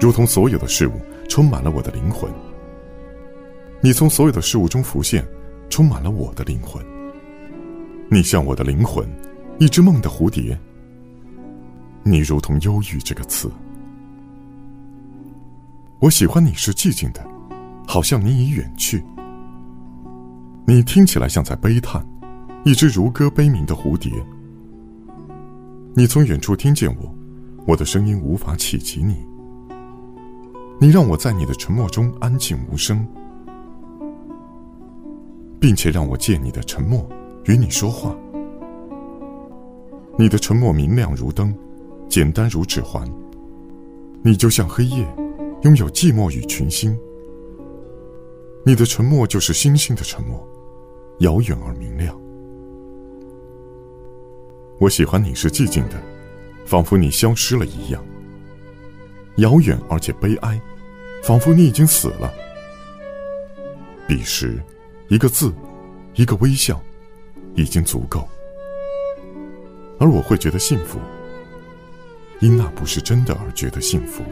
如同所有的事物充满了我的灵魂。你从所有的事物中浮现，充满了我的灵魂。你像我的灵魂，一只梦的蝴蝶。你如同忧郁这个词，我喜欢你是寂静的，好像你已远去。你听起来像在悲叹，一只如歌悲鸣的蝴蝶。你从远处听见我，我的声音无法企及你。你让我在你的沉默中安静无声，并且让我借你的沉默与你说话。你的沉默明亮如灯。简单如指环，你就像黑夜，拥有寂寞与群星。你的沉默就是星星的沉默，遥远而明亮。我喜欢你是寂静的，仿佛你消失了一样。遥远而且悲哀，仿佛你已经死了。彼时，一个字，一个微笑，已经足够，而我会觉得幸福。因那不是真的而觉得幸福。